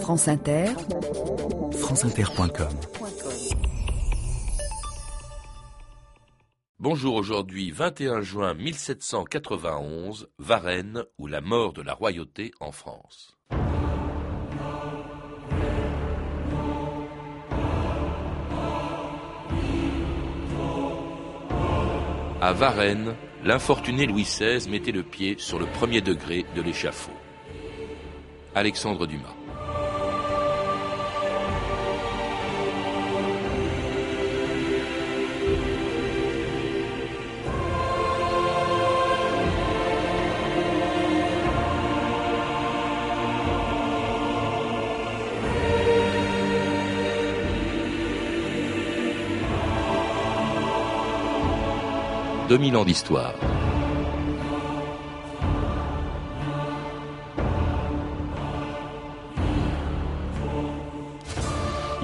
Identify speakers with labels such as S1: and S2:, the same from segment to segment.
S1: France Inter,
S2: franceinter.com.
S3: Bonjour, aujourd'hui 21 juin 1791, Varennes ou la mort de la royauté en France. À Varennes, l'infortuné Louis XVI mettait le pied sur le premier degré de l'échafaud. Alexandre Dumas. 2000 ans d'histoire.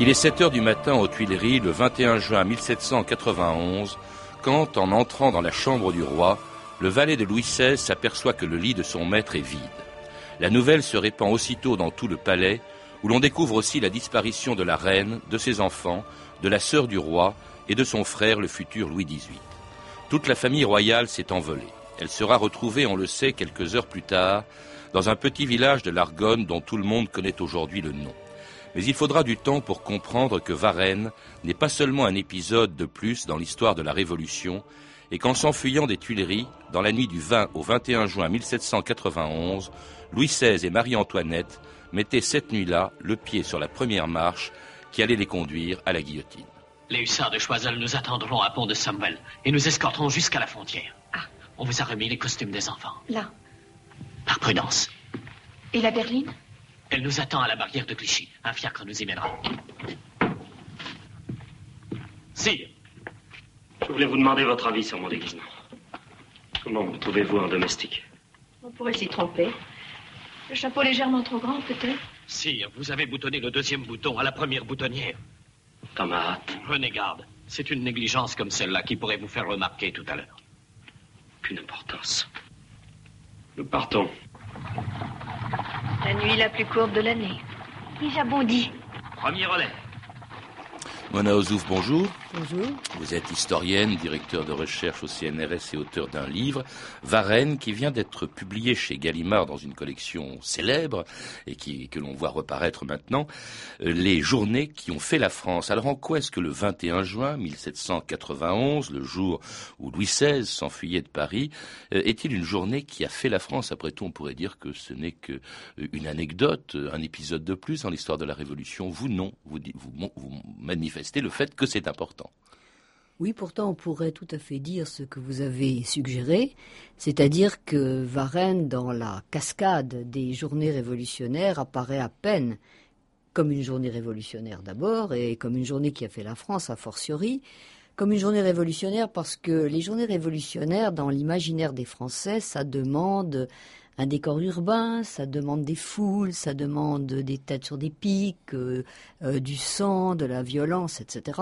S3: Il est 7 heures du matin aux Tuileries le 21 juin 1791 quand, en entrant dans la chambre du roi, le valet de Louis XVI s'aperçoit que le lit de son maître est vide. La nouvelle se répand aussitôt dans tout le palais, où l'on découvre aussi la disparition de la reine, de ses enfants, de la sœur du roi et de son frère, le futur Louis XVIII. Toute la famille royale s'est envolée. Elle sera retrouvée, on le sait, quelques heures plus tard, dans un petit village de l'Argonne dont tout le monde connaît aujourd'hui le nom. Mais il faudra du temps pour comprendre que Varennes n'est pas seulement un épisode de plus dans l'histoire de la Révolution, et qu'en s'enfuyant des Tuileries, dans la nuit du 20 au 21 juin 1791, Louis XVI et Marie-Antoinette mettaient cette nuit-là le pied sur la première marche qui allait les conduire à la guillotine.
S4: Les hussards de Choiseul nous attendront à Pont de Sommel et nous escorteront jusqu'à la frontière.
S5: Ah.
S4: On vous a remis les costumes des enfants.
S5: Là.
S4: Par prudence.
S5: Et la berline?
S4: Elle nous attend à la barrière de Clichy. Un fiacre nous y mènera. Sire,
S6: Je voulais vous demander votre avis sur mon déguisement. Comment me trouvez-vous en domestique?
S5: On pourrait s'y tromper. Le chapeau légèrement trop grand, peut-être?
S4: Sire, vous avez boutonné le deuxième bouton à la première boutonnière.
S6: Hâte,
S4: Prenez garde. C'est une négligence comme celle-là qui pourrait vous faire remarquer tout à l'heure.
S6: aucune importance. Nous partons.
S5: La nuit la plus courte de l'année. Et j'abondis.
S4: Premier relais.
S3: Mona Ozouf, bonjour.
S1: Bonjour.
S3: Vous êtes historienne, directeur de recherche au CNRS et auteur d'un livre, Varennes, qui vient d'être publié chez Gallimard dans une collection célèbre et qui, que l'on voit reparaître maintenant, euh, les journées qui ont fait la France. Alors en quoi est-ce que le 21 juin 1791, le jour où Louis XVI s'enfuyait de Paris, euh, est-il une journée qui a fait la France? Après tout, on pourrait dire que ce n'est que euh, anecdote, un épisode de plus dans l'histoire de la Révolution. Vous, non. Vous, vous, vous manifestez le fait que c'est important.
S7: Oui, pourtant on pourrait tout à fait dire ce que vous avez suggéré, c'est-à-dire que Varennes, dans la cascade des journées révolutionnaires, apparaît à peine comme une journée révolutionnaire d'abord, et comme une journée qui a fait la France a fortiori, comme une journée révolutionnaire parce que les journées révolutionnaires, dans l'imaginaire des Français, ça demande un décor urbain, ça demande des foules, ça demande des têtes sur des pics, euh, euh, du sang, de la violence, etc.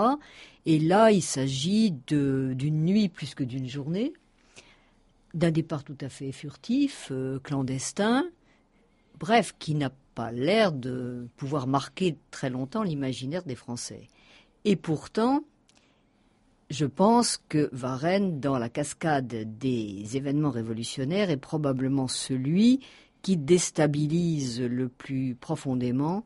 S7: Et là, il s'agit d'une nuit plus que d'une journée, d'un départ tout à fait furtif, euh, clandestin, bref, qui n'a pas l'air de pouvoir marquer très longtemps l'imaginaire des Français. Et pourtant, je pense que Varennes, dans la cascade des événements révolutionnaires, est probablement celui qui déstabilise le plus profondément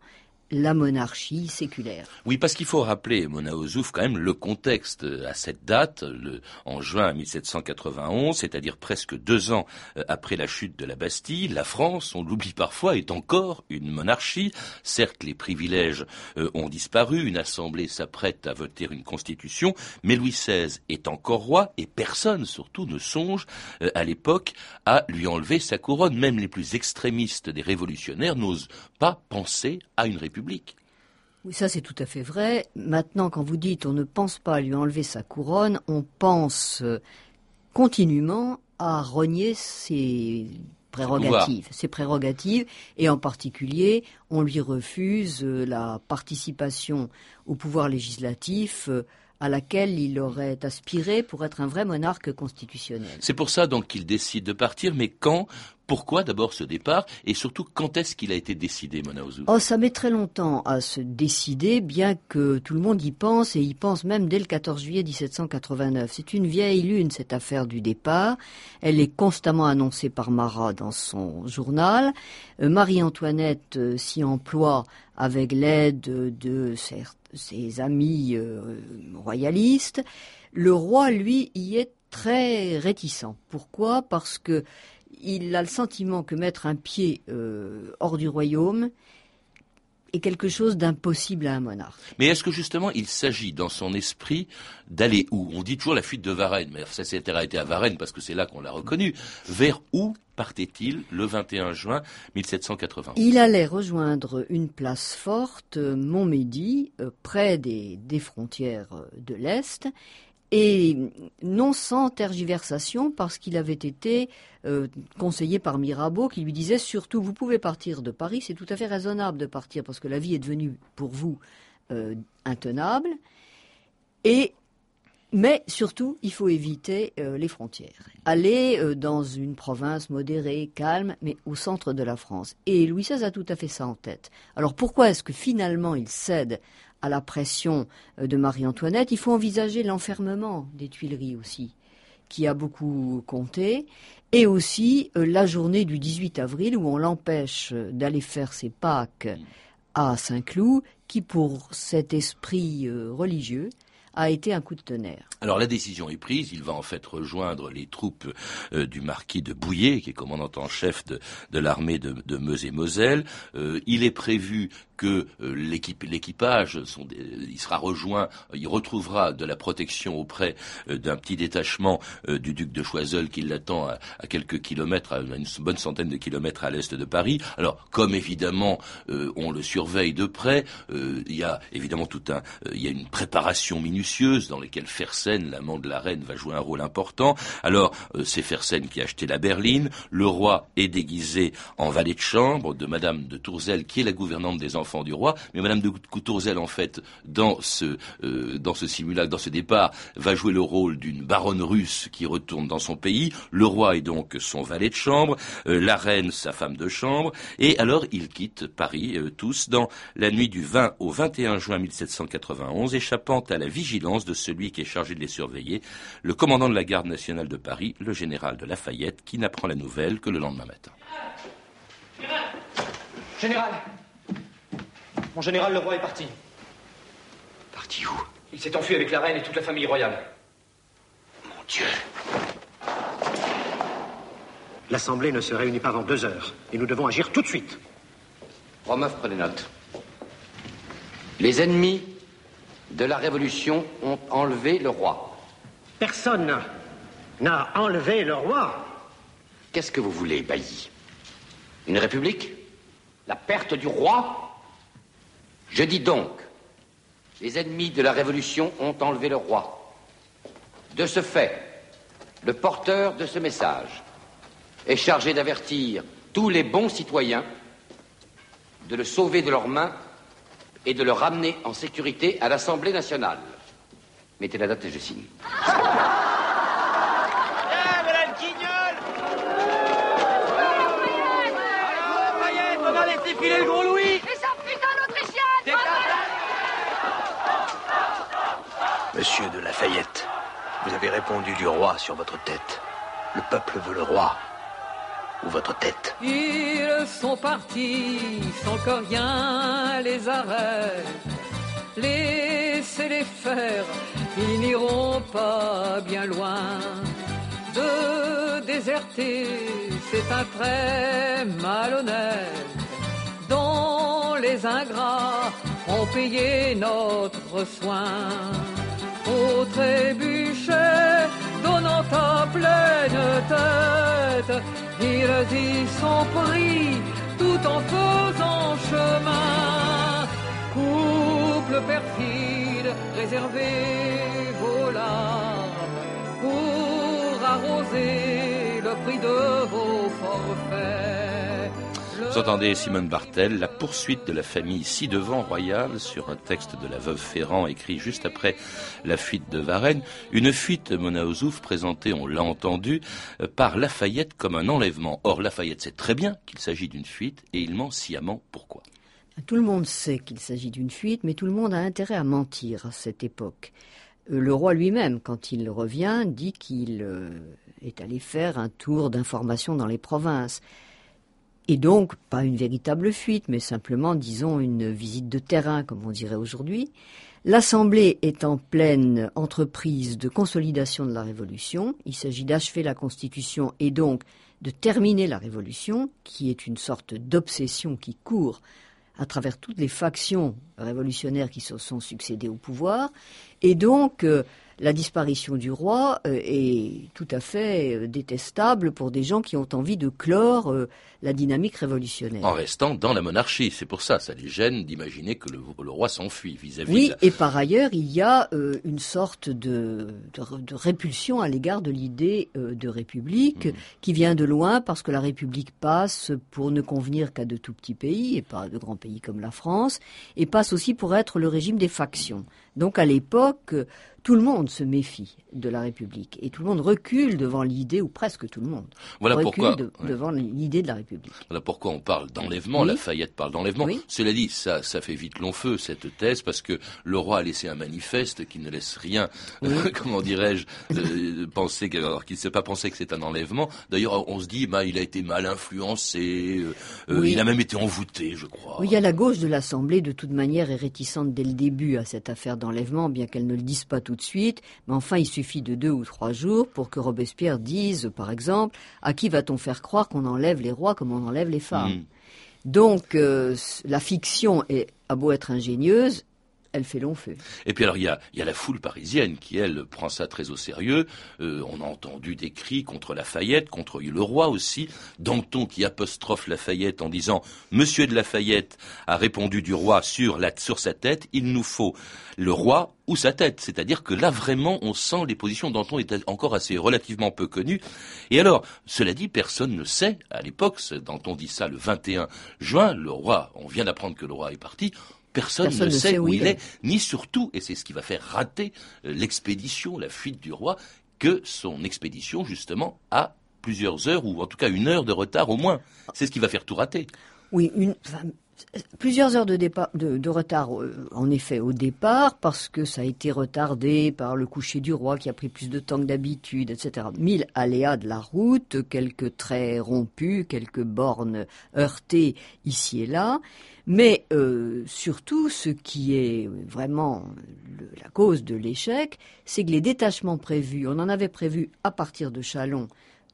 S7: la monarchie séculaire.
S3: Oui, parce qu'il faut rappeler, Mona Ozouf, quand même le contexte euh, à cette date, le, en juin 1791, c'est-à-dire presque deux ans euh, après la chute de la Bastille, la France, on l'oublie parfois, est encore une monarchie. Certes, les privilèges euh, ont disparu, une assemblée s'apprête à voter une constitution, mais Louis XVI est encore roi et personne, surtout, ne songe euh, à l'époque à lui enlever sa couronne. Même les plus extrémistes des révolutionnaires n'osent pas penser à une république.
S7: Oui, ça c'est tout à fait vrai. Maintenant, quand vous dites on ne pense pas à lui enlever sa couronne, on pense euh, continuellement à renier ses prérogatives, ses prérogatives, et en particulier, on lui refuse euh, la participation au pouvoir législatif euh, à laquelle il aurait aspiré pour être un vrai monarque constitutionnel.
S3: C'est pour ça donc qu'il décide de partir, mais quand? Pourquoi d'abord ce départ? Et surtout quand est-ce qu'il a été décidé, Mona
S7: Oh, ça met très longtemps à se décider, bien que tout le monde y pense et y pense même dès le 14 juillet 1789. C'est une vieille lune cette affaire du départ. Elle est constamment annoncée par Marat dans son journal. Euh, Marie-Antoinette euh, s'y emploie avec l'aide de ses amis euh, royalistes. Le roi, lui, y est très réticent. Pourquoi? Parce que il a le sentiment que mettre un pied euh, hors du royaume est quelque chose d'impossible à un monarque.
S3: Mais est-ce que justement il s'agit dans son esprit d'aller où? On dit toujours la fuite de Varennes, mais ça s'est arrêté à Varennes parce que c'est là qu'on l'a reconnu. Vers où partait-il le 21 juin 1780
S7: Il allait rejoindre une place forte, Montmédy, euh, près des frontières euh, de l'Est, et non sans tergiversation parce qu'il avait été euh, conseillé par Mirabeau qui lui disait surtout vous pouvez partir de Paris, c'est tout à fait raisonnable de partir parce que la vie est devenue pour vous euh, intenable. Et mais surtout, il faut éviter euh, les frontières. Aller dans une province modérée, calme, mais au centre de la France. Et Louis XVI a tout à fait ça en tête. Alors pourquoi est-ce que finalement il cède à la pression euh, de Marie-Antoinette, il faut envisager l'enfermement des Tuileries aussi, qui a beaucoup compté, et aussi euh, la journée du 18 avril où on l'empêche d'aller faire ses Pâques à Saint-Cloud, qui pour cet esprit euh, religieux a été un coup de tonnerre.
S3: Alors la décision est prise, il va en fait rejoindre les troupes euh, du marquis de Bouillé, qui est commandant en chef de, l'armée de, Meuse et Moselle. Euh, il est prévu que euh, l'équipage, il sera rejoint, il retrouvera de la protection auprès d'un petit détachement du duc de Choiseul qui l'attend à, quelques kilomètres, à une bonne centaine de kilomètres à l'est de Paris. Alors comme évidemment on le surveille de près, il y a évidemment tout un, il y a une préparation minutieuse dans lesquelles Fersen, l'amant de la reine, va jouer un rôle important. Alors, euh, c'est Fersen qui a acheté la berline. Le roi est déguisé en valet de chambre de Madame de Tourzel, qui est la gouvernante des enfants roi. Mais Madame de Tourzel, en fait, dans ce, euh, dans ce simulacre, dans ce départ, va jouer le rôle d'une baronne russe qui retourne dans son pays. Le roi est donc son valet de chambre, euh, la reine sa femme de chambre. Et alors, ils quittent Paris, tous, dans la nuit du 20 au 21 juin 1791, échappant à la vigilance de celui qui est chargé de les surveiller, le commandant de la garde nationale de Paris, le général de Lafayette, qui n'apprend la nouvelle que le lendemain matin.
S1: Général Mon général, le roi est parti.
S6: Parti où?
S1: Il s'est enfui avec la reine et toute la famille royale.
S6: Mon Dieu
S8: L'Assemblée ne se réunit pas avant deux heures et nous devons agir tout de suite.
S9: Romeuf, prenez note. Les ennemis de la Révolution ont enlevé le roi.
S8: Personne n'a enlevé le roi.
S9: Qu'est-ce que vous voulez, Bailly? Une république? La perte du roi? Je dis donc, les ennemis de la Révolution ont enlevé le roi. De ce fait, le porteur de ce message est chargé d'avertir tous les bons citoyens de le sauver de leurs mains et de le ramener en sécurité à l'Assemblée nationale. Mettez la date et je signe.
S10: Eh, le Louis
S11: Et sa putain d'Autrichienne
S12: Monsieur de Lafayette, vous avez répondu du roi sur votre tête. Le peuple veut le roi votre tête.
S13: Ils sont partis sans que rien les arrête. Laissez-les faire, ils n'iront pas bien loin. De déserter, c'est un trait malhonnête dont les ingrats ont payé notre soin. Au trébuchet, donnant ta pleine tête, ils y sont pris tout en faisant chemin. Couple perfide, réservez vos larmes pour arroser le prix de vos forfaits.
S3: Vous entendez Simone Bartel, la poursuite de la famille ci-devant royale sur un texte de la veuve Ferrand écrit juste après la fuite de Varennes. Une fuite, Mona Ozouf, présentée, on l'a entendu, euh, par Lafayette comme un enlèvement. Or, Lafayette sait très bien qu'il s'agit d'une fuite et il ment sciemment. Pourquoi?
S7: Tout le monde sait qu'il s'agit d'une fuite, mais tout le monde a intérêt à mentir à cette époque. Euh, le roi lui-même, quand il revient, dit qu'il euh, est allé faire un tour d'information dans les provinces. Et donc, pas une véritable fuite, mais simplement, disons, une visite de terrain, comme on dirait aujourd'hui. L'Assemblée est en pleine entreprise de consolidation de la Révolution. Il s'agit d'achever la Constitution et donc de terminer la Révolution, qui est une sorte d'obsession qui court à travers toutes les factions révolutionnaires qui se sont succédées au pouvoir. Et donc, euh, la disparition du roi euh, est tout à fait euh, détestable pour des gens qui ont envie de clore euh, la dynamique révolutionnaire.
S3: En restant dans la monarchie, c'est pour ça, ça les gêne d'imaginer que le, le roi s'enfuit vis-à-vis.
S7: Oui,
S3: de la-
S7: et par ailleurs, il y a euh, une sorte de, de, de répulsion à l'égard de l'idée euh, de république qui vient de loin parce que la république passe pour ne convenir qu'à de tout petits pays et pas à de grands pays comme la France et passe aussi pour être le régime des factions. Donc à l'époque, tout le monde se méfie de la République et tout le monde recule devant l'idée, ou presque tout le monde,
S3: Voilà
S7: recule
S3: pourquoi-
S7: de- devant l'idée de la République.
S3: Voilà pourquoi on parle d'enlèvement.
S7: Oui.
S3: Lafayette parle d'enlèvement.
S7: Oui.
S3: Cela dit, ça, ça fait vite long feu cette thèse parce que le roi a laissé un manifeste qui ne laisse rien, comment dirais-je, euh, penser alors qu'il ne sait pas penser que c'est un enlèvement. D'ailleurs, on se dit, bah, il a été mal influencé, euh, euh, il a même été envoûté, je crois.
S7: Oui, il y a la gauche de l'Assemblée, de toute manière, est réticente dès le début à cette affaire d'enlèvement, bien qu'elle ne le dise pas tout de suite. Mais enfin, il suffit de deux ou trois jours pour que Robespierre dise, par exemple, à qui va-t-on faire croire qu'on enlève les rois comme on enlève les femmes?
S3: Mm.
S7: Donc, euh, la fiction est, a beau être ingénieuse, elle fait long feu.
S3: Et puis alors il y a, y a la foule parisienne qui elle prend ça très au sérieux. Euh, on a entendu des cris contre Lafayette, contre le roi aussi. Danton qui apostrophe Lafayette en disant Monsieur de Lafayette a répondu du roi sur la sur sa tête. Il nous faut le roi ou sa tête. C'est-à-dire que là vraiment on sent les positions. Danton est encore assez relativement peu connu. Et alors cela dit personne ne sait à l'époque. Danton dit ça le 21 juin. Le roi, on vient d'apprendre que le roi est parti. Personne,
S7: Personne
S3: ne sait
S7: sait
S3: où
S7: il
S3: est
S7: est.
S3: ni surtout, et c'est ce qui va faire rater euh, l'expédition, la fuite du roi, que son expédition, justement, a plusieurs heures, ou en tout cas une heure de retard au moins. C'est ce qui va faire tout rater.
S7: Oui, une, enfin, plusieurs heures de, départ, de, de retard, euh, en effet, au départ, parce que ça a été retardé par le coucher du roi qui a pris plus de temps que d'habitude, etc. Mille aléas de la route, quelques traits rompus, quelques bornes heurtées ici et là. Mais euh, surtout, ce qui est vraiment le- la cause de l'échec, c'est que les détachements prévus, on en avait prévu à partir de Chalon,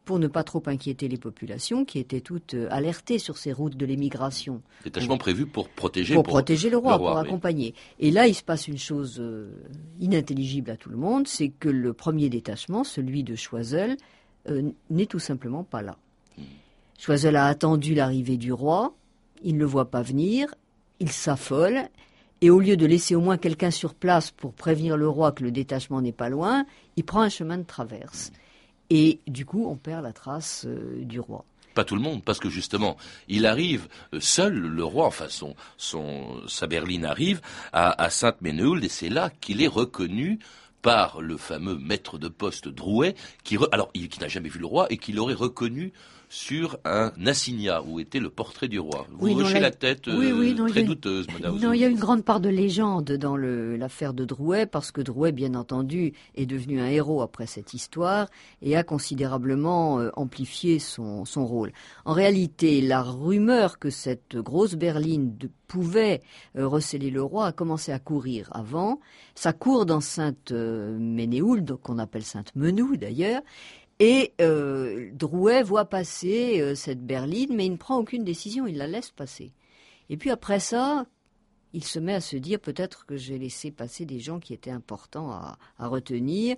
S7: pour ne pas trop inquiéter les populations qui étaient toutes euh, alertées sur ces routes de l'émigration.
S3: Détachement prévu pour protéger,
S7: Pour, protéger le roi, pour
S3: oui.
S7: accompagner. Et là, il se passe une chose euh, inintelligible à tout le monde, c'est que le premier détachement, celui de Choiseul, euh, n'est tout simplement pas là. Choiseul a attendu l'arrivée du roi, il ne le voit pas venir, il s'affole, et au lieu de laisser au moins quelqu'un sur place pour prévenir le roi que le détachement n'est pas loin, il prend un chemin de traverse. Et du coup, on perd la trace euh, du roi.
S3: Pas tout le monde, parce que justement, il arrive euh, seul, le roi, enfin son, sa berline arrive à, Sainte-Ménéhould, et c'est là qu'il est reconnu par le fameux maître de poste Drouet, qui, alors, il, qui n'a jamais vu le roi et qui l'aurait reconnu sur un assignat où était le portrait du roi. Vous
S7: Oui, non,
S3: hochez la tête euh,
S7: Oui, oui, non, il y
S3: très
S7: a une-
S3: douteuse, madame.
S7: Non, il y a une grande part de légende dans l'affaire de Drouet, parce que Drouet, bien entendu, est devenu un héros après cette histoire et a considérablement euh, amplifié son, son rôle. En réalité, la rumeur que cette grosse berline de- pouvait euh, recéler le roi a commencé à courir avant. Ça court dans Sainte-Ménéhould, qu'on appelle Sainte-Menou d'ailleurs, et euh, Drouet voit passer euh, cette berline, mais il ne prend aucune décision, il la laisse passer. Et puis après ça, il se met à se dire peut-être que j'ai laissé passer des gens qui étaient importants à, retenir.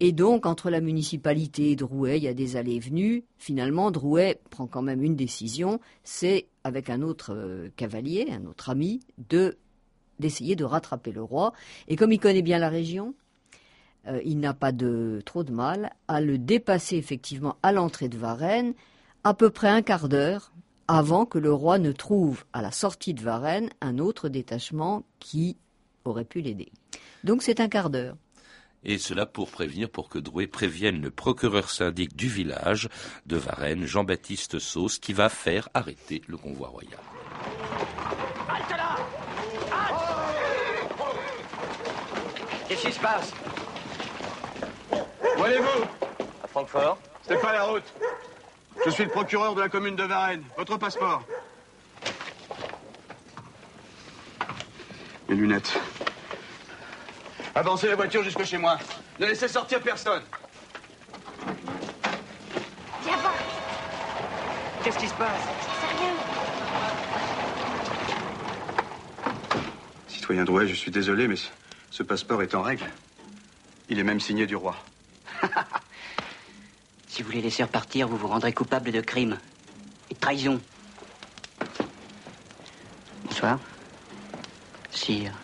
S7: Et donc, entre la municipalité et Drouet, il y a des allées et venues. Finalement, Drouet prend quand même une décision, c'est avec un autre euh, cavalier, un autre ami, de d'essayer de rattraper le roi. Et comme il connaît bien la région, euh, il n'a pas de trop de mal à le dépasser effectivement à l'entrée de Varennes, à peu près un quart d'heure avant que le roi ne trouve à la sortie de Varennes un autre détachement qui aurait pu l'aider. Donc c'est un quart d'heure.
S3: Et cela pour prévenir, pour que Drouet prévienne le procureur syndic du village de Varennes, Jean-Baptiste Sauce, qui va faire arrêter le convoi royal.
S12: Qu'est-ce qui se passe?
S14: Où allez-vous
S12: À Francfort.
S14: C'est pas la route. Je suis le procureur de la commune de Varennes. Votre passeport. Mes lunettes. Avancez la voiture jusque chez moi. Ne laissez sortir personne.
S11: Viens voir,
S12: Qu'est-ce qui se passe
S11: c'est rien.
S14: Citoyen Drouet, je suis désolé, mais ce passeport est en règle. Il est même signé du roi.
S15: Si vous les laissez repartir, vous vous rendrez coupable de crime et de trahison. Bonsoir. Sire.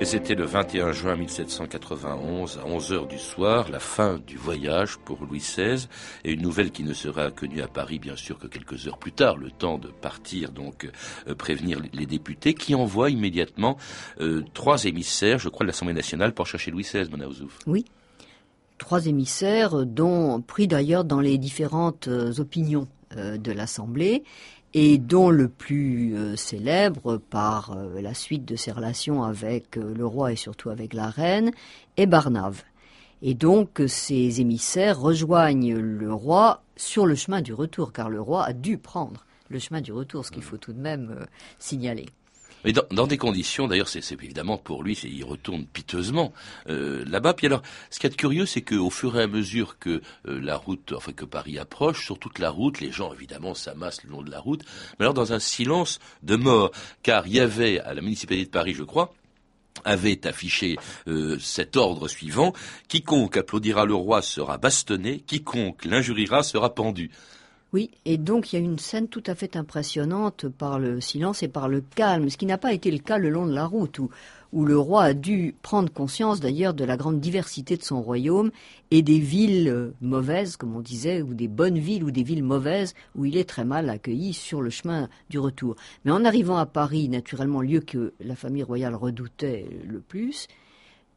S3: Et c'était le 21 juin 1791, à 11 heures du soir, la fin du voyage pour Louis XVI, et une nouvelle qui ne sera connue à Paris, bien sûr, que quelques heures plus tard, le temps de partir, donc euh, prévenir les députés, qui envoient immédiatement euh, trois émissaires, je crois, de l'Assemblée nationale pour chercher Louis XVI, Mona Ouzouf.
S7: Oui. Trois émissaires, dont pris d'ailleurs dans les différentes euh, opinions de l'Assemblée, et dont le plus euh, célèbre par euh, la suite de ses relations avec euh, le roi et surtout avec la reine est Barnave. Et donc ces émissaires rejoignent le roi sur le chemin du retour, car le roi a dû prendre le chemin du retour, ce qu'il faut tout de même signaler.
S3: Mais dans, des conditions, d'ailleurs, c'est évidemment pour lui, il retourne piteusement euh, là-bas. Puis alors, ce qui est curieux, c'est qu'au fur et à mesure que euh, la route, enfin que Paris approche, sur toute la route, les gens évidemment s'amassent le long de la route, mais alors dans un silence de mort, car il y avait à la municipalité de Paris, je crois, avait affiché euh, cet ordre suivant quiconque applaudira le roi sera bastonné, quiconque l'injuriera sera pendu.
S7: Oui, et donc il y a une scène tout à fait impressionnante par le silence et par le calme, ce qui n'a pas été le cas le long de la route, où, le roi a dû prendre conscience d'ailleurs de la grande diversité de son royaume et des villes mauvaises, comme on disait, ou des bonnes villes ou des villes mauvaises, où il est très mal accueilli sur le chemin du retour. Mais en arrivant à Paris, naturellement lieu que la famille royale redoutait le plus,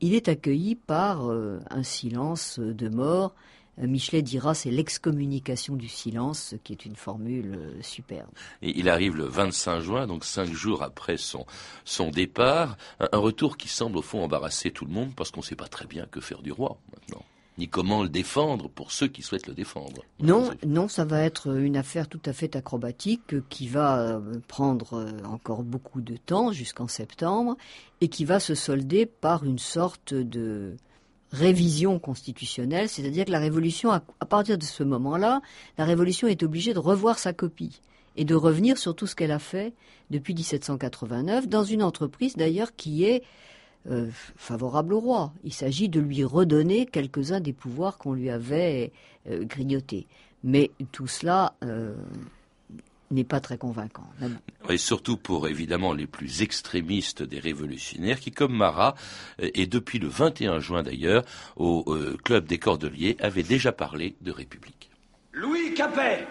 S7: il est accueilli par euh, un silence de mort. Euh, Michelet dira c'est l'excommunication du silence, ce qui est une formule euh, superbe.
S3: Et il arrive le 25 juin, donc cinq jours après son, son départ, un, un retour qui semble au fond embarrasser tout le monde parce qu'on ne sait pas très bien que faire du roi maintenant, ni comment le défendre pour ceux qui souhaitent le défendre.
S7: Non, non, ça va être une affaire tout à fait acrobatique qui va euh, prendre encore beaucoup de temps jusqu'en septembre et qui va se solder par une sorte de révision constitutionnelle, c'est-à-dire que la Révolution, à, partir de ce moment-là, la Révolution est obligée de revoir sa copie et de revenir sur tout ce qu'elle a fait depuis 1789, dans une entreprise d'ailleurs qui est euh, favorable au roi. Il s'agit de lui redonner quelques-uns des pouvoirs qu'on lui avait euh, grignotés. Mais tout cela euh, n'est pas très convaincant. Même-
S3: Et surtout pour évidemment les plus extrémistes des révolutionnaires qui, comme Marat, euh, et depuis le 21 juin d'ailleurs, au euh, club des Cordeliers, avaient déjà parlé de République.
S10: Louis Capet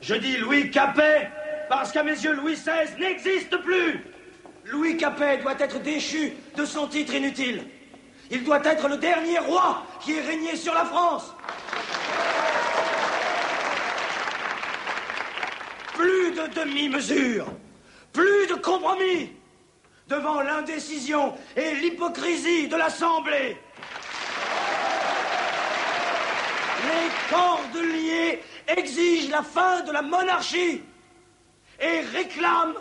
S10: Je dis Louis Capet parce qu'à mes yeux, Louis XVI n'existe plus Louis Capet doit être déchu de son titre inutile. Il doit être le dernier roi qui ait régné sur la France. Plus de demi-mesure, plus de compromis devant l'indécision et l'hypocrisie de l'Assemblée. Les cordeliers exigent la fin de la monarchie et réclament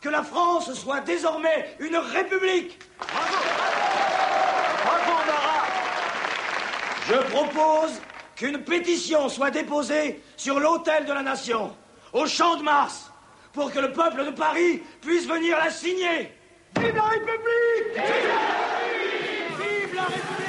S10: que la France soit désormais une république. Bravo, Marat. Je propose qu'une pétition soit déposée sur l'autel de la nation, au champ de Mars, pour que le peuple de Paris puisse venir la signer. Vive la République Vive la République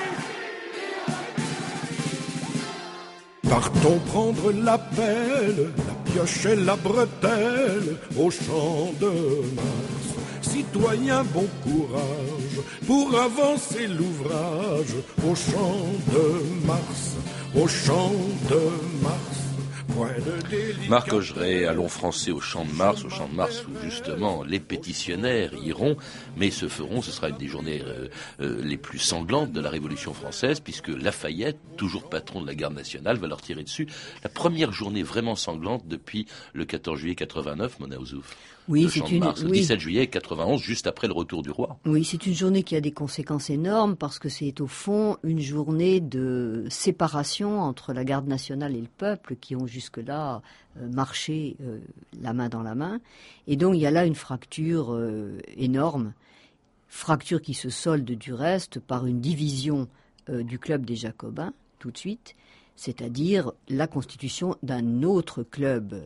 S16: Partons prendre la pelle, la pioche et la bretelle au champ de Mars. Citoyens, bon courage pour avancer l'ouvrage au champ de Mars, au champ de Mars.
S3: Marc Augeret, allons français au Champ de Mars, au Champ de Mars où justement les pétitionnaires iront, mais se feront, ce sera une des journées euh, euh, les plus sanglantes de la Révolution française, puisque Lafayette, toujours patron de la garde nationale, va leur tirer dessus. La première journée vraiment sanglante depuis le 14 juillet 89, Mona Ouzouf.
S7: Oui, c'est une.
S3: Mars, le 17 juillet 91, juste après le retour du roi.
S7: Oui, c'est une journée qui a des conséquences énormes parce que c'est au fond une journée de séparation entre la garde nationale et le peuple qui ont jusque-là euh, marché euh, la main dans la main. Et donc il y a là une fracture euh, énorme, fracture qui se solde du reste par une division du club des Jacobins tout de suite, c'est-à-dire la constitution d'un autre club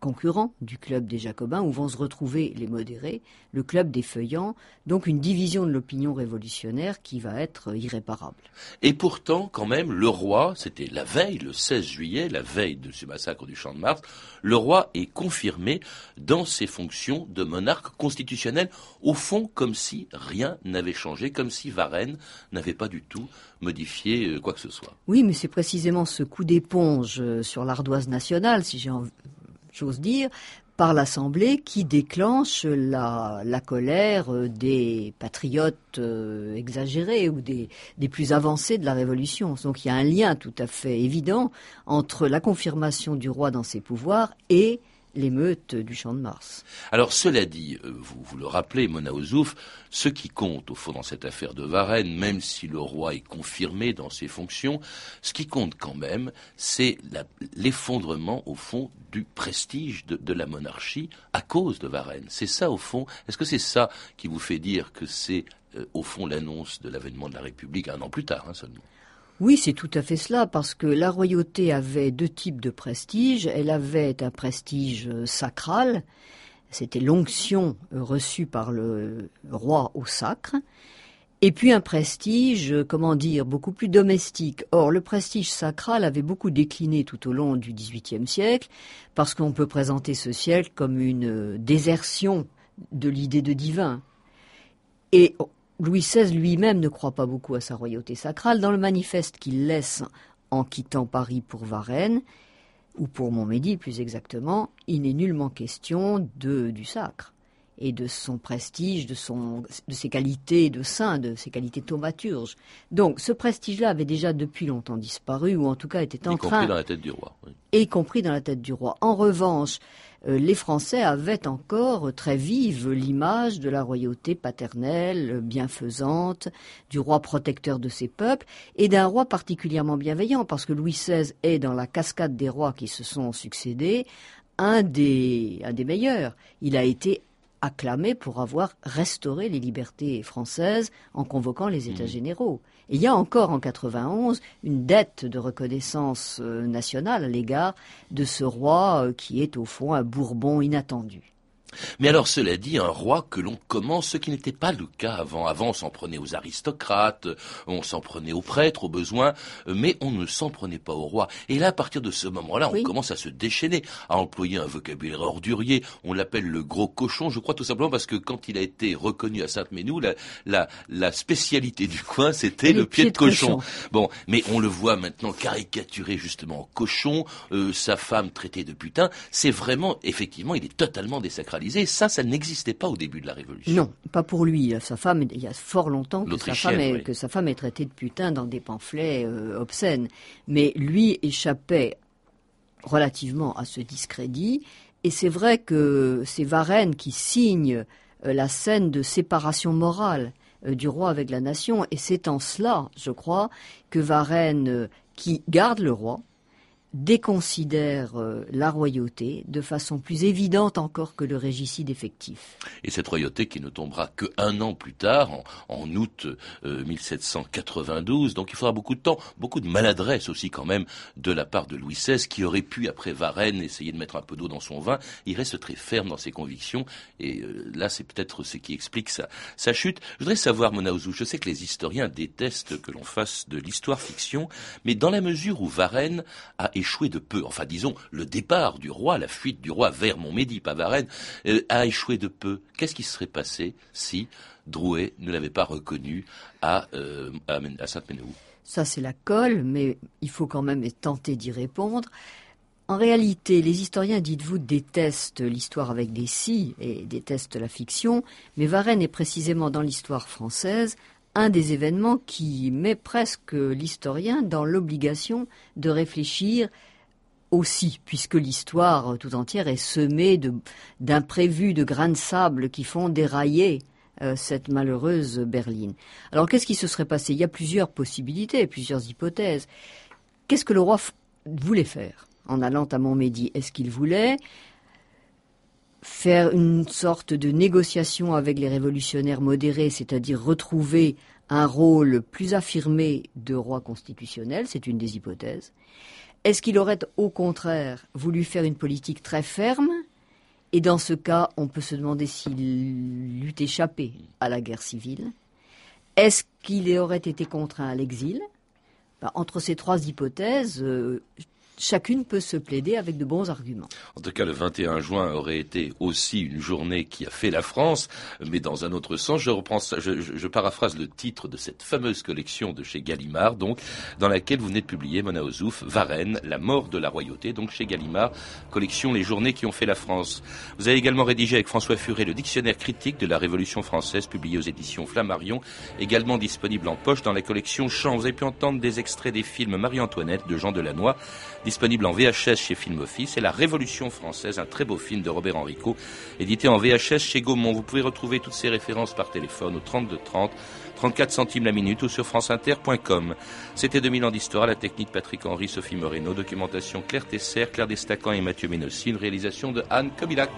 S7: concurrent du club des Jacobins, où vont se retrouver les modérés, le club des Feuillants, donc une division de l'opinion révolutionnaire qui va être irréparable.
S3: Et pourtant, quand même, le roi, c'était la veille, le 16 juillet, la veille de ce massacre du Champ de Mars, le roi est confirmé dans ses fonctions de monarque constitutionnel, au fond comme si rien n'avait changé, comme si Varennes n'avait pas du tout modifié euh, quoi que ce soit.
S7: Oui, mais c'est précisément ce coup d'éponge euh, sur l'ardoise nationale, si j'ai j'ose dire, par l'Assemblée qui déclenche la, colère euh, des patriotes euh, exagérés ou des, des, plus avancés de la Révolution. Donc il y a un lien tout à fait évident entre la confirmation du roi dans ses pouvoirs et l'émeute du Champ de Mars.
S3: Alors cela dit, euh, vous, vous le rappelez, Mona Ouzouf, ce qui compte au fond dans cette affaire de Varennes, même si le roi est confirmé dans ses fonctions, ce qui compte quand même, c'est l'effondrement au fond du prestige de, la monarchie à cause de Varennes. C'est ça au fond. Est-ce que c'est ça qui vous fait dire que c'est euh, au fond l'annonce de l'avènement de la République un an plus tard hein, seulement?
S7: Oui, c'est tout à fait cela, parce que la royauté avait deux types de prestige. Elle avait un prestige euh, sacral, c'était l'onction euh, reçue par le roi au sacre, et puis un prestige, euh, comment dire, beaucoup plus domestique. Or, le prestige sacral avait beaucoup décliné tout au long du XVIIIe siècle, parce qu'on peut présenter ce siècle comme une désertion de l'idée de divin. Et Louis XVI lui-même ne croit pas beaucoup à sa royauté sacrale. Dans le manifeste qu'il laisse en quittant Paris pour Varennes, ou pour Montmédy plus exactement, il n'est nullement question de, du sacre et de son prestige, de, son, de ses qualités de saint, de ses qualités thaumaturges. Donc ce prestige-là avait déjà depuis longtemps disparu, ou en tout cas était en
S3: train... Y compris dans la tête du roi.
S7: Y compris dans la tête du roi. En revanche, euh, les Français avaient encore très vive l'image de la royauté paternelle, bienfaisante, du roi protecteur de ses peuples, et d'un roi particulièrement bienveillant, parce que Louis XVI est, dans la cascade des rois qui se sont succédés, un des, un des meilleurs. Il a été acclamé pour avoir restauré les libertés françaises en convoquant les États mmh. généraux. Et il y a encore en 91 une dette de reconnaissance euh, nationale à l'égard de ce roi euh, qui est au fond un Bourbon inattendu.
S3: Mais alors, cela dit, un roi que l'on commence, ce qui n'était pas le cas avant. Avant, on s'en prenait aux aristocrates, on s'en prenait aux prêtres, aux besoins, mais on ne s'en prenait pas au roi. Et là, à partir de ce moment-là, on commence à se déchaîner, à employer un vocabulaire ordurier. On l'appelle le gros cochon, je crois tout simplement parce que quand il a été reconnu à Sainte-Ménou, la, la, spécialité du coin, c'était le pied de, cochon. Bon, mais on le voit maintenant caricaturé justement en cochon, euh, sa femme traitée de putain. C'est vraiment, effectivement, il est totalement désacralisé ça, ça n'existait pas au début de la Révolution.
S7: Non, pas pour lui. Sa femme, il y a fort longtemps que sa, femme est, que sa femme est traitée de putain dans des pamphlets euh, obscènes. Mais lui échappait relativement à ce discrédit. Et c'est vrai que c'est Varennes qui signe euh, la scène de séparation morale euh, du roi avec la nation. Et c'est en cela, je crois, que Varennes, qui garde le roi, déconsidère euh, la royauté de façon plus évidente encore que le régicide effectif.
S3: Et cette royauté qui ne tombera que un an plus tard, en, août 1792, euh, donc il faudra beaucoup de temps, beaucoup de maladresse aussi quand même de la part de Louis XVI, qui aurait pu, après Varennes, essayer de mettre un peu d'eau dans son vin. Il reste très ferme dans ses convictions, et euh, là c'est peut-être ce qui explique sa, chute. Je voudrais savoir, Monaouzou, je sais que les historiens détestent que l'on fasse de l'histoire-fiction, mais dans la mesure où Varennes a échoué de peu. Enfin, disons, le départ du roi, la fuite du roi vers Montmédy, pas Varennes, euh, a échoué de peu. Qu'est-ce qui serait passé si Drouet ne l'avait pas reconnu à, euh, à, Sainte-Ménéhould
S7: Ça, c'est la colle, mais il faut quand même tenter d'y répondre. En réalité, les historiens, dites-vous, détestent l'histoire avec des si et détestent la fiction, mais Varenne est précisément dans l'histoire française un des événements qui met presque l'historien dans l'obligation de réfléchir aussi, puisque l'histoire tout entière est semée d'imprévus, de, grains de sable qui font dérailler euh, cette malheureuse berline. Alors qu'est-ce qui se serait passé? Il y a plusieurs possibilités, plusieurs hypothèses. Qu'est-ce que le roi voulait faire? En allant à Montmédy Est-ce qu'il voulait faire une sorte de négociation avec les révolutionnaires modérés, c'est-à-dire retrouver un rôle plus affirmé de roi constitutionnel, c'est une des hypothèses. Est-ce qu'il aurait au contraire voulu faire une politique très ferme? Et dans ce cas, on peut se demander s'il eût échappé à la guerre civile. Est-ce qu'il aurait été contraint à l'exil? Ben, Entre ces trois hypothèses, euh, chacune peut se plaider avec de bons arguments.
S3: En tout cas, le 21 juin aurait été aussi une journée qui a fait la France, mais dans un autre sens. Je reprends je, je, paraphrase le titre de cette fameuse collection de chez Gallimard, donc, dans laquelle vous venez de publier, Mona Ozouf, Varennes, la mort de la royauté, donc chez Gallimard, collection Les journées qui ont fait la France. Vous avez également rédigé avec François Furet le dictionnaire critique de la Révolution française, publié aux éditions Flammarion, également disponible en poche dans la collection Champs. Vous avez pu entendre des extraits des films Marie-Antoinette de Jean Delannoy, disponible en VHS chez Film Office, et La Révolution française, un très beau film de Robert Enrico, édité en VHS chez Gaumont. Vous pouvez retrouver toutes ces références par téléphone au 32 30, 34 centimes la minute ou sur franceinter.com. C'était 2000 ans d'histoire, la technique Patrick Henry, Sophie Moreno, documentation Claire Tesser, Claire Destacan et Mathieu Ménossi, une réalisation de Anne Kobilac.